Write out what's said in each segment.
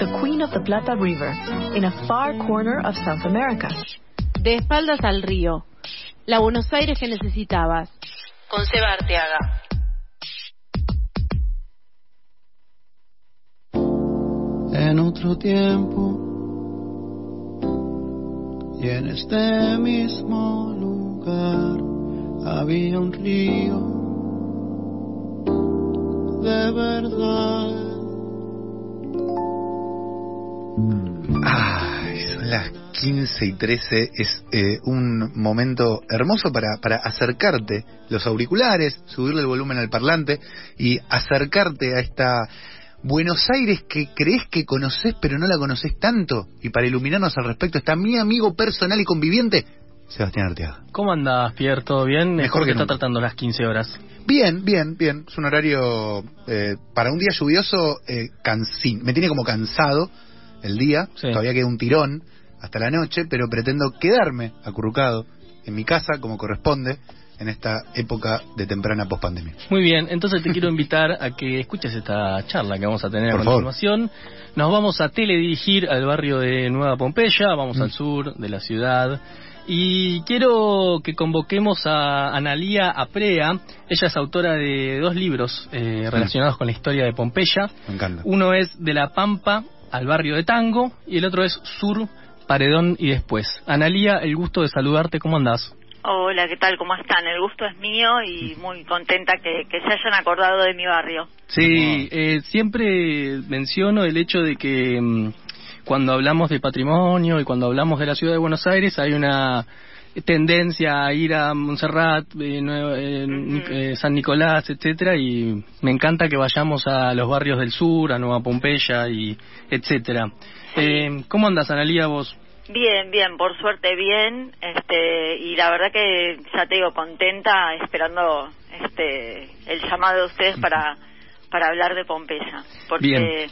the Queen of the Plata River in a far corner of South America. De espaldas al río. La Buenos Aires que necesitabas. Con Seba Arteaga. En otro tiempo y en este mismo lugar había un río de verdad. Ay, son las 15 y 13. Es eh, un momento hermoso para, para acercarte los auriculares, subirle el volumen al parlante y acercarte a esta Buenos Aires que crees que conoces pero no la conoces tanto. Y para iluminarnos al respecto está mi amigo personal y conviviente, Sebastián Arteaga. ¿Cómo andas, Pierre? ¿Todo bien? Mejor que está nunca. tratando las 15 horas. Bien, bien, bien. Es un horario eh, para un día lluvioso eh, cansín. Me tiene como cansado el día. Sí. Todavía queda un tirón hasta la noche, pero pretendo quedarme acurrucado en mi casa como corresponde en esta época de temprana pospandemia. Muy bien, entonces te quiero invitar a que escuches esta charla que vamos a tener Por a favor. continuación. Nos vamos a teledirigir al barrio de Nueva Pompeya, vamos Mm. al sur de la ciudad. Y quiero que convoquemos a Analía Aprea. Ella es autora de dos libros eh, relacionados con la historia de Pompeya. Me encanta. Uno es De la Pampa al barrio de Tango y el otro es Sur, Paredón y después. Analía, el gusto de saludarte, ¿cómo andás? Hola, ¿qué tal? ¿Cómo están? El gusto es mío y muy contenta que, que se hayan acordado de mi barrio. Sí, eh, siempre menciono el hecho de que mm, cuando hablamos de patrimonio y cuando hablamos de la ciudad de Buenos Aires hay una tendencia a ir a Montserrat, eh, Nue- eh, eh, San Nicolás, etcétera, y me encanta que vayamos a los barrios del sur, a Nueva Pompeya y etcétera. Eh, ¿Cómo andas, Analía, vos? Bien, bien, por suerte bien, este, y la verdad que ya te digo contenta esperando este el llamado de ustedes para para hablar de Pompeya, porque Bien.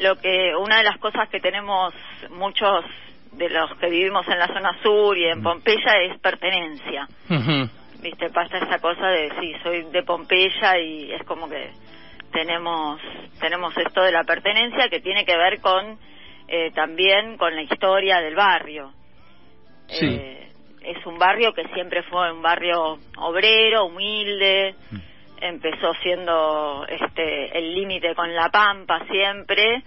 lo que una de las cosas que tenemos muchos de los que vivimos en la zona sur y en Pompeya es pertenencia. Viste pasa esa cosa de sí soy de Pompeya y es como que tenemos tenemos esto de la pertenencia que tiene que ver con eh, también con la historia del barrio. Sí. Eh, es un barrio que siempre fue un barrio obrero humilde empezó siendo este el límite con la Pampa siempre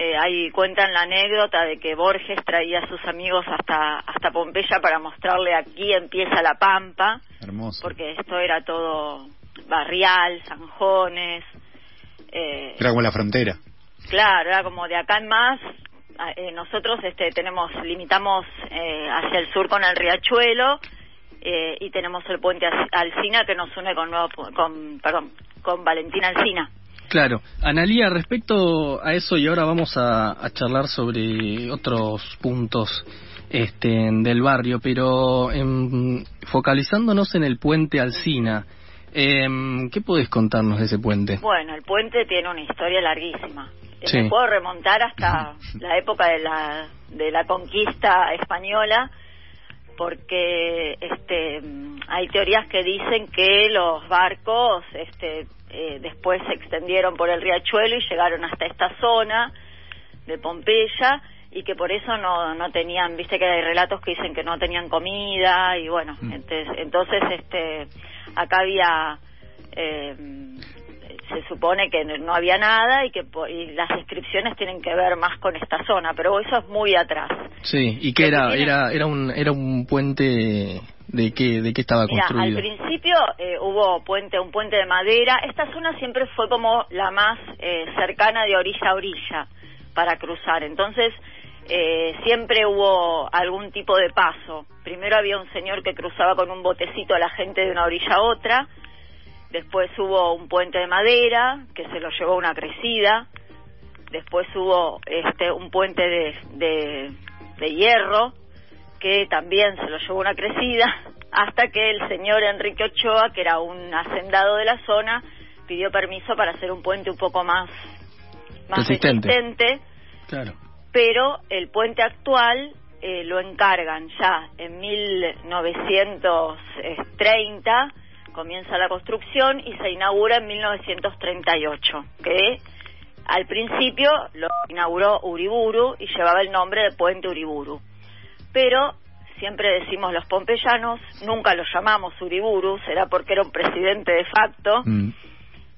eh, ahí cuentan la anécdota de que Borges traía a sus amigos hasta hasta Pompeya para mostrarle aquí empieza la Pampa Hermoso. porque esto era todo barrial, zanjones, eh, Era como la frontera. claro, era como de acá en más. eh, nosotros este, tenemos limitamos eh, hacia el sur con el riachuelo eh, y tenemos el puente Al- Alsina que nos une con, Nuevo con perdón con Valentín Alsina. Claro, Analía, respecto a eso y ahora vamos a, a charlar sobre otros puntos este, del barrio, pero em, focalizándonos en el puente Alsina, em, ¿qué podés contarnos de ese puente? Bueno, el puente tiene una historia larguísima. Eh, Sí. Me puedo remontar hasta la época de la, de la conquista española, porque este, hay teorías que dicen que los barcos este, eh, después se extendieron por el riachuelo y llegaron hasta esta zona de Pompeya y que por eso no, no tenían, viste que hay relatos que dicen que no tenían comida y bueno, entonces, entonces este, acá había eh, se supone que no había nada y que y las descripciones tienen que ver más con esta zona, pero eso es muy atrás. Sí, ¿y qué era? Era era un era un puente de qué de qué estaba Mira, al construido? principio eh, hubo puente, un puente de madera. Esta zona siempre fue como la más eh, cercana de orilla a orilla para cruzar. Entonces eh, siempre hubo algún tipo de paso. Primero había un señor que cruzaba con un botecito a la gente de una orilla a otra. Después hubo un puente de madera que se lo llevó una crecida. Después hubo este un puente de, de, de hierro que también se lo llevó una crecida, hasta que el señor Enrique Ochoa, que era un hacendado de la zona, pidió permiso para hacer un puente un poco más, más Resistente. resistente, Claro. pero el puente actual eh, lo encargan ya en 1930, comienza la construcción y se inaugura en 1938, que al principio lo inauguró Uriburu y llevaba el nombre de Puente Uriburu. Pero siempre decimos los pompeyanos, nunca lo llamamos Uriburu, será porque era un presidente de facto. Mm.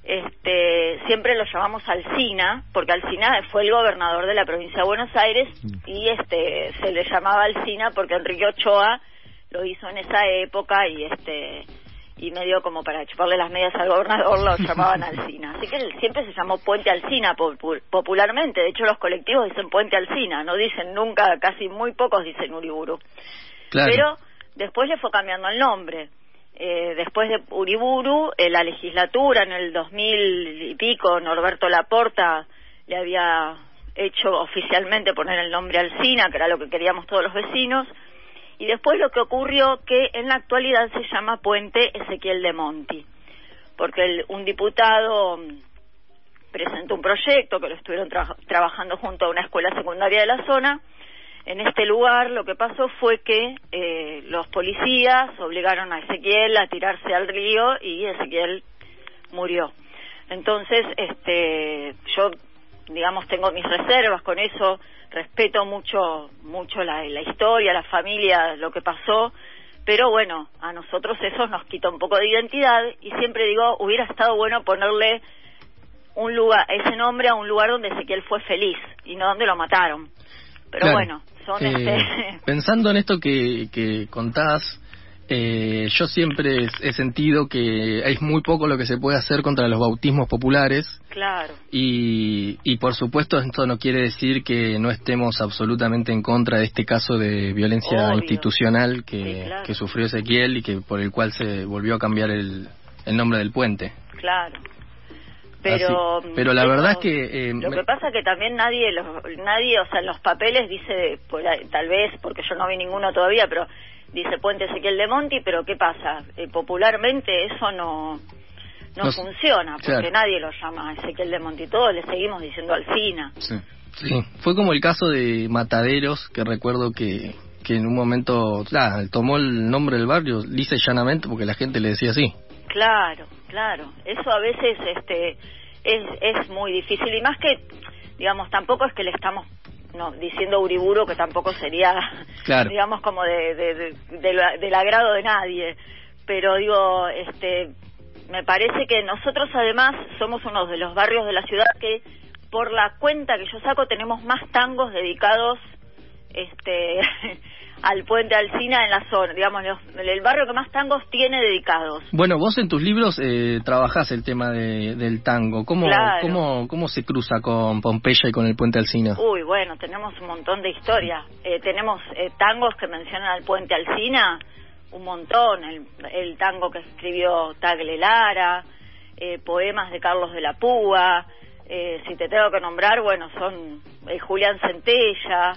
Este, siempre lo llamamos Alcina, porque Alcina fue el gobernador de la provincia de Buenos Aires y este se le llamaba Alcina porque Enrique Ochoa lo hizo en esa época y este y medio como para chuparle las medias al gobernador lo llamaban Alcina. Así que él siempre se llamó Puente Alcina popu- popularmente. De hecho, los colectivos dicen Puente Alcina, no dicen nunca, casi muy pocos dicen Uriburu. Claro. Pero después le fue cambiando el nombre. Eh, después de Uriburu, en la legislatura, en el 2000 y pico, Norberto Laporta le había hecho oficialmente poner el nombre Alcina, que era lo que queríamos todos los vecinos. Y después lo que ocurrió que en la actualidad se llama Puente Ezequiel de Monti, porque el- un diputado mm, presentó un proyecto que lo estuvieron tra- trabajando junto a una escuela secundaria de la zona. En este lugar lo que pasó fue que eh, los policías obligaron a Ezequiel a tirarse al río y Ezequiel murió. Entonces, este, yo, digamos, tengo mis reservas con eso, respeto mucho, mucho la, la historia, la familia, lo que pasó, pero bueno, a nosotros eso nos quita un poco de identidad y siempre digo, hubiera estado bueno ponerle un lugar, ese nombre a un lugar donde Ezequiel fue feliz y no donde lo mataron. Pero Claro. bueno, son Eh, este... Pensando en esto que, que contás, eh, yo siempre he sentido que es muy poco lo que se puede hacer contra los bautismos populares claro. y, y por supuesto esto no quiere decir que no estemos absolutamente en contra de este caso de violencia Obvio. institucional que, Sí, claro. que sufrió Ezequiel y que por el cual se volvió a cambiar el, el nombre del puente. Claro. Pero, Así- pero la verdad es que, eh, lo que pasa que también nadie, los- nadie, o sea, en los papeles dice, por tal vez, porque yo no vi ninguno todavía, pero dice Puente Ezequiel de Monti, pero ¿qué pasa? Eh, popularmente eso no no, No- funciona, porque claro. nadie lo llama Ezequiel de Monti, todos le seguimos diciendo Alcina. Sí. Sí, fue como el caso de Mataderos, que recuerdo que, que en un momento ah, tomó el nombre del barrio y llanamente porque la gente le decía así. Claro, claro. Eso a veces este es, es muy difícil y más que, digamos, tampoco es que le estamos no diciendo Uriburu que tampoco sería, Claro. digamos, como de, de- de- del- del agrado de nadie. Pero digo, este, me parece que nosotros además somos uno de los barrios de la ciudad que por la cuenta que yo saco tenemos más tangos dedicados este al puente Alcina en la zona, digamos, los- el barrio que más tangos tiene dedicados. Bueno, vos en tus libros eh, trabajás el tema de- del tango. ¿Cómo, Claro. cómo, ¿Cómo se cruza con Pompeya y con el puente Alcina? Uy, bueno, tenemos un montón de historia. Eh, tenemos eh, tangos que mencionan al puente Alcina, un montón. El, el tango que escribió Tagle Lara, eh, poemas de Carlos de la Púa. eh, si te tengo que nombrar, bueno, son eh, Julián Centella,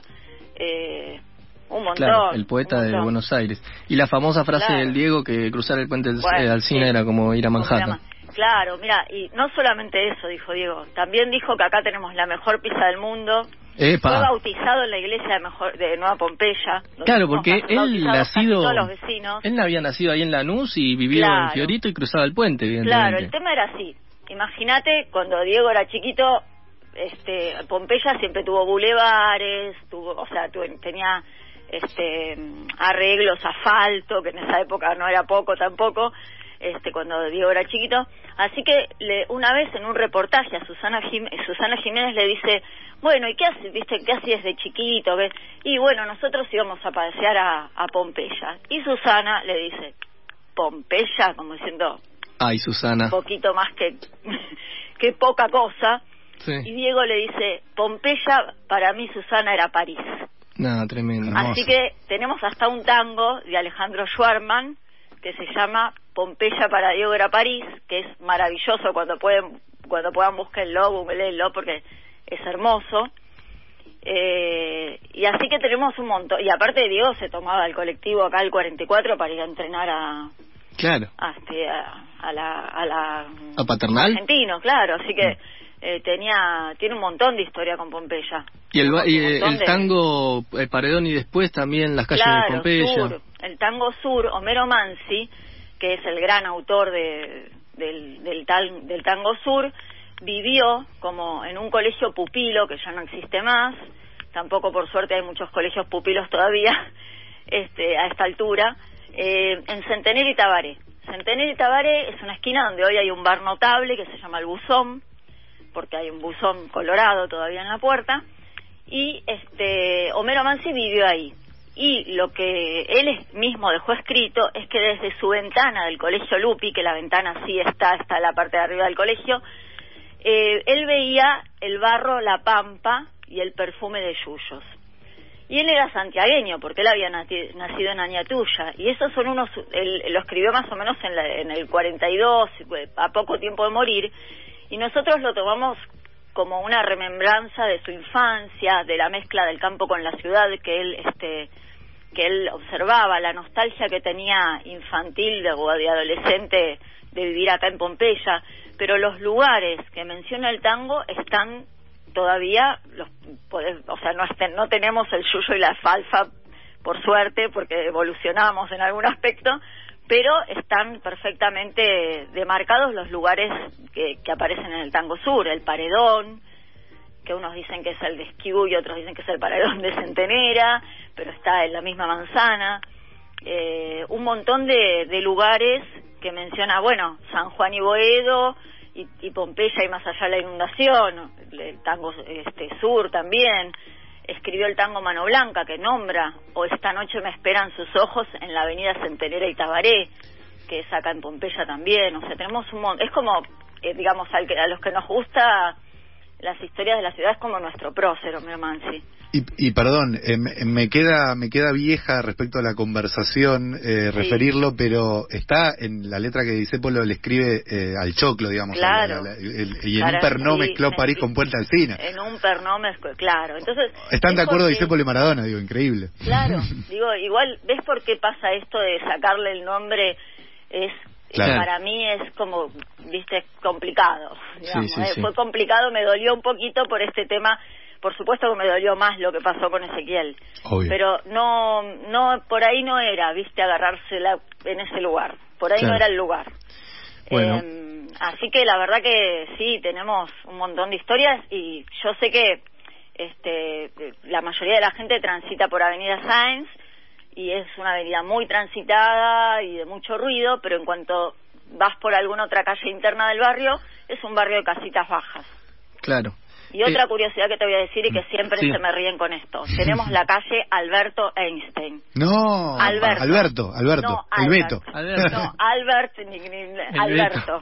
eh, un montón. Claro, el poeta de. Buenos Aires. Y la famosa frase Claro. del Diego que cruzar el puente Bueno, eh, Alcina sí. era como ir a ¿Cómo se Manhattan. Claro, mira, y no solamente eso dijo Diego, también dijo que acá tenemos la mejor pizza del mundo. Fue Epa. bautizado en la iglesia de, mejor, de Nueva Pompeya. Claro, porque él nacido, todos los vecinos. él había nacido ahí en Lanús y vivió Claro. en Fiorito y cruzaba el puente, Claro, el tema era así. Imagínate, cuando Diego era chiquito, este, Pompeya siempre tuvo bulevares, tuvo, o sea, tu- tenía este arreglos, asfalto, que en esa época no era poco tampoco, este, cuando Diego era chiquito. Así que le, una vez en un reportaje a Susana, Jim- Susana Jiménez le dice, bueno, ¿y qué haces, viste, qué hacías de chiquito? ¿Ves? Y bueno, nosotros íbamos a pasear a, a Pompeya. Y Susana le dice, Pompeya, como diciendo, Ay, Susana. un poquito más que, que poca cosa. Y. Diego le dice, Pompeya, para mí Susana era París. Nada, tremendo. Así que tenemos hasta un tango de Alejandro Schwarman que se llama Pompeya para Diego era París, que es maravilloso cuando pueden cuando puedan buscarlo, googleenlo porque es hermoso. Eh, y así que tenemos un montón. Y aparte Diego se tomaba el colectivo acá el 44 para ir a entrenar a, Claro. a, este, a, a la, a la ¿A Paternal? argentino, claro, así que eh, tenía tiene un montón de historia con Pompeya. Y el, y, eh, el de- tango eh, Paredón y después también las calles claro, de Pompeya. sur, el tango sur, Homero Mansi, que es el gran autor de, del, del, tal- del tango sur, vivió como en un colegio pupilo que ya no existe más, tampoco por suerte hay muchos colegios pupilos todavía este, a esta altura, eh, en Centenario y Tabaré. Centenario y Tabaré es una esquina donde hoy hay un bar notable que se llama El Buzón, porque hay un buzón colorado todavía en la puerta, y este Homero Mansi vivió ahí. Y lo que él mismo dejó escrito es que desde su ventana del colegio Lupi, que la ventana sí está, está en la parte de arriba del colegio, eh, él veía el barro, la pampa y el perfume de yuyos. Y él era santiagueño, porque él había nacido en Añatuya. Y esos son unos, él lo escribió más o menos en, en el 42, a poco tiempo de morir. Y nosotros lo tomamos como una remembranza de su infancia, de la mezcla del campo con la ciudad que él, este, que él observaba, la nostalgia que tenía infantil o de adolescente de vivir acá en Pompeya, pero los lugares que menciona el tango están todavía, los, o sea, no, tenemos el yuyo y la alfalfa, por suerte, porque evolucionamos en algún aspecto, pero están perfectamente demarcados los lugares que, aparecen en el tango sur, el paredón, que unos dicen que es el de Esquiú y otros dicen que es el paredón de Centenera, pero está en la misma manzana, eh, un montón de, lugares que menciona, bueno, San Juan y Boedo, y, Pompeya y más allá la inundación, el tango este, sur también, escribió el tango Mano Blanca, que nombra, o Esta noche me esperan sus ojos en la avenida Centenera y Tabaré, que es acá en Pompeya también, o sea, tenemos un montón, es como, eh, digamos, al que, a los que nos gusta las historias de la ciudad es como nuestro prócer, Homero Mansi. Y, y perdón, eh, me queda me queda vieja respecto a la conversación eh, referirlo, pero está en la letra que dice Polo le escribe eh, al choclo, digamos. Claro. y en un pernó mezcló París con Puerta Alcina. En un pernó mezcló, claro. Entonces. Están de acuerdo, dice Polo y Maradona, digo, increíble. Claro, digo, igual, ¿ves por qué pasa esto de sacarle el nombre? Es para mí es como, viste, complicado. Fue complicado, me dolió un poquito por este tema por supuesto que me dolió más lo que pasó con Ezequiel. Pero no, no, por ahí no era, viste, agarrársela en ese lugar. Por ahí no era el lugar. Eh, así que la verdad que sí, tenemos un montón de historias y yo sé que este, la mayoría de la gente transita por Avenida Sáenz y es una avenida muy transitada y de mucho ruido, pero en cuanto vas por alguna otra calle interna del barrio, es un barrio de casitas bajas. Claro. Y otra curiosidad que te voy a decir y que siempre se me ríen con esto. Tenemos la calle Alberto Einstein. No, Alberto, Alberto, Alberto no, el Beto. No, Albert, Alberto.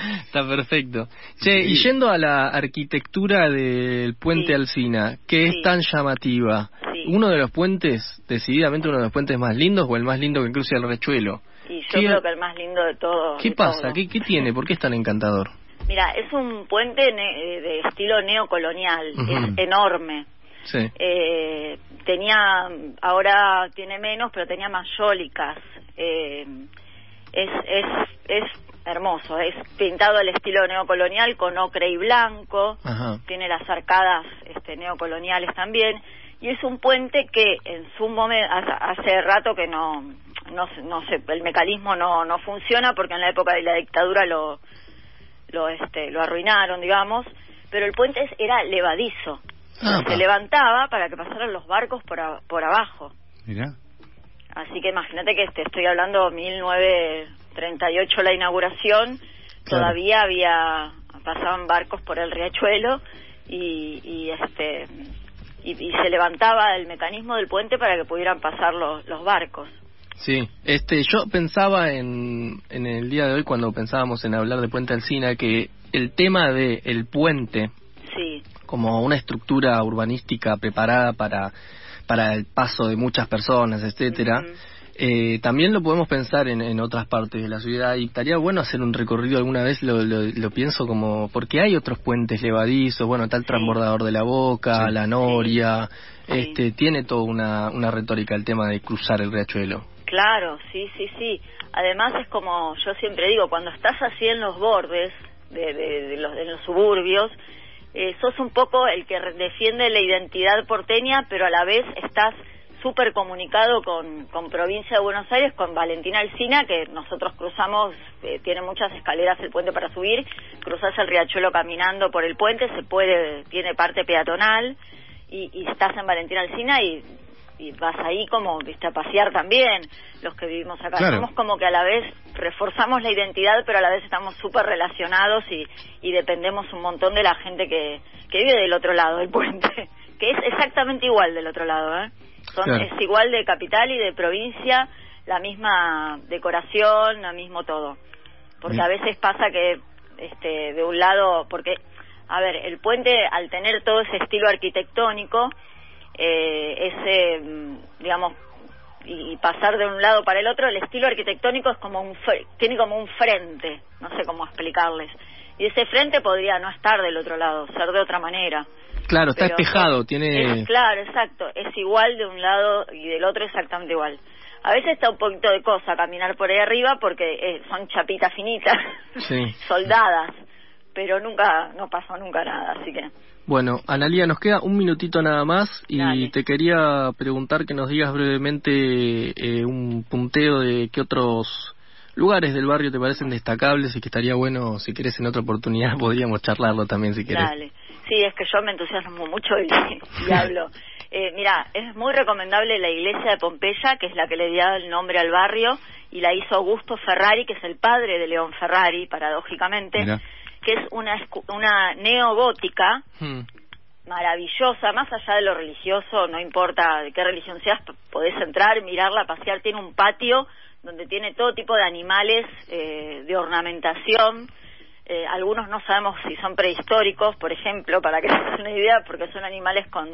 Está perfecto. Che, y yendo a la arquitectura del puente Alcina, que es tan llamativa, uno de los puentes, decididamente uno de los puentes más lindos o el más lindo que cruce el rechuelo. Sí, yo creo que el más lindo de todos. ¿Qué pasa? ¿Qué, ¿Qué tiene? ¿Por qué es tan encantador? Mira, es un puente eh, de estilo neocolonial, es enorme. Sí. Eh, tenía, ahora tiene menos, pero tenía mayólicas. Eh, es, es, es hermoso, es pintado al estilo neocolonial con ocre y blanco, tiene las arcadas este, neocoloniales también, y es un puente que en su momento, hace rato que no, no, no sé, el mecanismo no, no funciona porque en la época de la dictadura lo, lo, este, lo arruinaron, digamos, pero el puente era levadizo. Ah, se levantaba para que pasaran los barcos por, por abajo. Mira. Así que imagínate que este, estoy hablando 1938 la inauguración, todavía había pasaban barcos por el riachuelo y, y este y, se levantaba el mecanismo del puente para que pudieran pasar los, los barcos. Sí, este, yo pensaba en, en el día de hoy cuando pensábamos en hablar de Puente Alcina que el tema de el puente sí. como una estructura urbanística preparada para para el paso de muchas personas, etcétera. Eh, también lo podemos pensar en, en, otras partes de la ciudad y estaría bueno hacer un recorrido alguna vez, lo, lo, pienso como, porque hay otros puentes levadizos, bueno, está el transbordador de la Boca, la Noria, este tiene toda una, una retórica el tema de cruzar el riachuelo. Claro, sí, sí, sí. Además es como yo siempre digo, cuando estás así en los bordes de, de, los, de los suburbios, eh, sos un poco el que defiende la identidad porteña, pero a la vez estás súper comunicado con, con provincia de Buenos Aires, con Valentina Alcina, que nosotros cruzamos, eh, tiene muchas escaleras el puente para subir, cruzas el riachuelo caminando por el puente, se puede, tiene parte peatonal, y, y estás en Valentina Alcina y, y vas ahí como, viste, a pasear también, los que vivimos acá. Claro. Somos como que a la vez reforzamos la identidad, pero a la vez estamos súper relacionados y, y dependemos un montón de la gente que, que vive del otro lado del puente, que es exactamente igual del otro lado, ¿eh? Son, Claro. Es igual de capital y de provincia, la misma decoración, lo mismo todo. Porque Bien. a veces pasa que este, de un lado, porque, a ver, el puente al tener todo ese estilo arquitectónico, eh, ese, mm, digamos, y, pasar de un lado para el otro, el estilo arquitectónico es como un tiene como un frente, no sé cómo explicarles. Y ese frente podría no estar del otro lado, ser de otra manera. Claro, está espejado, es- tiene... es- claro, exacto. Es igual de un lado y del otro exactamente igual. A veces está un poquito de cosa caminar por ahí arriba porque eh, son chapitas finitas, Sí. soldadas, pero nunca, no pasó nunca nada, así que... Bueno, Analia, nos queda un minutito nada más y Dale. te quería preguntar que nos digas brevemente eh, un punteo de qué otros lugares del barrio te parecen destacables y que estaría bueno, si querés en otra oportunidad, podríamos charlarlo también si querés. Dale. Sí, es que yo me entusiasmo mucho y, y hablo. Eh, mira, es muy recomendable la iglesia de Pompeya, que es la que le dio el nombre al barrio, y la hizo Augusto Ferrari, que es el padre de León Ferrari, paradójicamente, Mirá. que es una, una neogótica Hmm. maravillosa, más allá de lo religioso, no importa de qué religión seas, podés entrar, mirarla, pasear, tiene un patio donde tiene todo tipo de animales eh, de ornamentación, eh, algunos no sabemos si son prehistóricos, por ejemplo, para que se den una idea, porque son animales con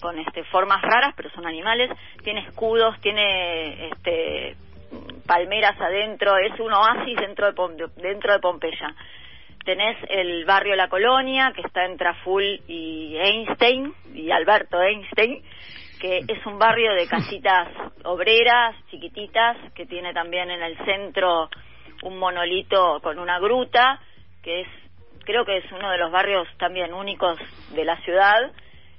con este formas raras, pero son animales, tiene escudos, tiene este palmeras adentro, es un oasis dentro de dentro de Pompeya. Tenés el barrio La Colonia, que está entre Traful y Einstein, y Alberto Einstein, que es un barrio de casitas obreras, chiquititas, que tiene también en el centro un monolito con una gruta, que es, creo que es uno de los barrios también únicos de la ciudad.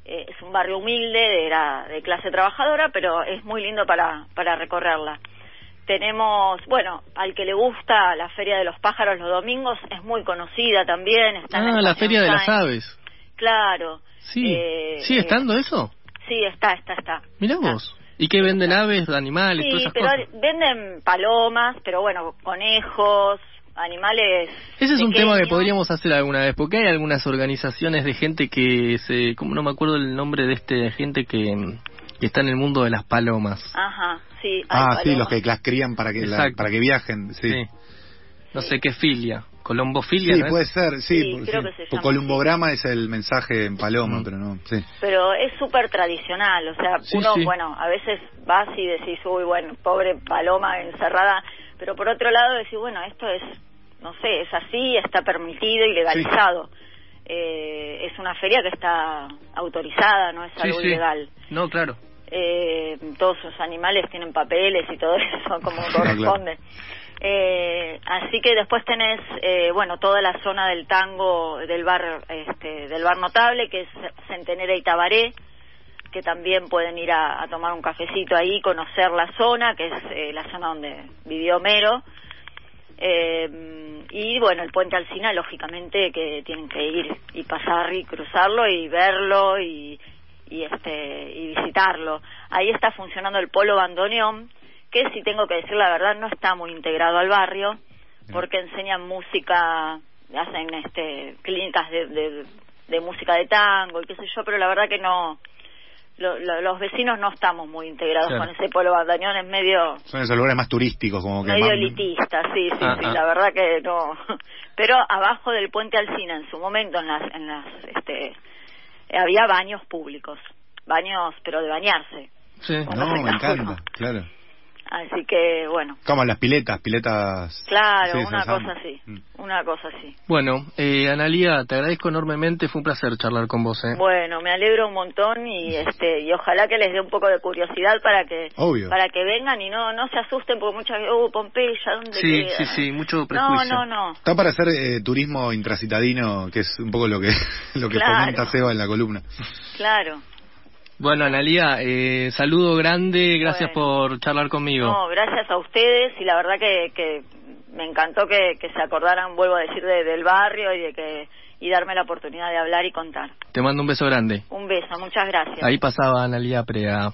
Eh, es un barrio humilde, de, la- de clase trabajadora, pero es muy lindo para, para recorrerla. Tenemos, bueno, al que le gusta la Feria de los Pájaros los domingos, es muy conocida también. Está en Ah, la Feria de las. Aves. Claro. Sí. Eh, ¿Sigue eh, estando eso? Sí, está, está, está. Mirá Está. vos. ¿Y qué venden aves, animales, todas Sí, esas pero cosas? venden palomas, pero bueno, conejos, animales. Ese es un tema que podríamos hacer alguna vez, porque hay algunas organizaciones de gente que se, como no me acuerdo el nombre de este gente que, que está en el mundo de las palomas. Ajá, sí. hay Ah, sí, los que las crían para que, la- para que viajen, sí. Sí. No sé qué filia, colombofilia. Sí, ¿no es? puede ser, sí. Sí, creo sí. que se Por llama columbograma es el mensaje en paloma, Mm. pero no, sí. Pero es súper tradicional, o sea, Sí, uno, sí. bueno, a veces vas y decís, uy, bueno, pobre paloma encerrada, pero por otro lado decís, bueno, esto es, no sé, es así, está permitido y legalizado. Eh, es una feria que está autorizada, no es algo sí. ilegal. No, claro. eh, todos sus animales tienen papeles y todo eso como corresponde. Eh, así que después tenés, eh, bueno, toda la zona del tango del bar, este, del bar notable, que es Centenera y Tabaré, que también pueden ir a, tomar un cafecito ahí, conocer la zona, que es eh, la zona donde vivió Homero. Eh, y bueno, el puente Alcina, lógicamente, que tienen que ir y pasar y cruzarlo y verlo y, y este y visitarlo. Ahí está funcionando el polo bandoneón, que si tengo que decir la verdad no está muy integrado al barrio, porque enseñan música, hacen este clínicas de, de, de música de tango y qué sé yo, pero la verdad que no lo- lo- los vecinos no estamos muy integrados Claro. con ese polo bandoneón, es medio Son esos lugares más turísticos, como que medio más- elitista, sí, sí, Ah, sí, ah. la verdad que no. Pero abajo del puente Alcina, en su momento, en las, en las, este, había baños públicos, baños, pero de bañarse. Sí. No, me encanta, claro. Así que, bueno, Como las piletas, piletas... claro, sí, una cosa así, Mm. una cosa así. Bueno, eh, Analia, te agradezco enormemente, fue un placer charlar con vos. ¿eh? Bueno, me alegro un montón y este y ojalá que les dé un poco de curiosidad para que Obvio. para que vengan y no no se asusten porque muchas veces, oh, Pompeya, ¿dónde Sí, queda? sí, sí, mucho No, prejuicio. no, no. Está para hacer eh, turismo intracitadino, que es un poco lo que lo que Claro. comenta Seba en la columna. Claro. Bueno, Analia, eh, saludo grande, gracias por charlar conmigo. No, gracias a ustedes y la verdad que, me encantó que, que, se acordaran, vuelvo a decir, de, del barrio y de que y darme la oportunidad de hablar y contar. Te mando un beso grande. Un beso, muchas gracias. Ahí pasaba Analia Prea.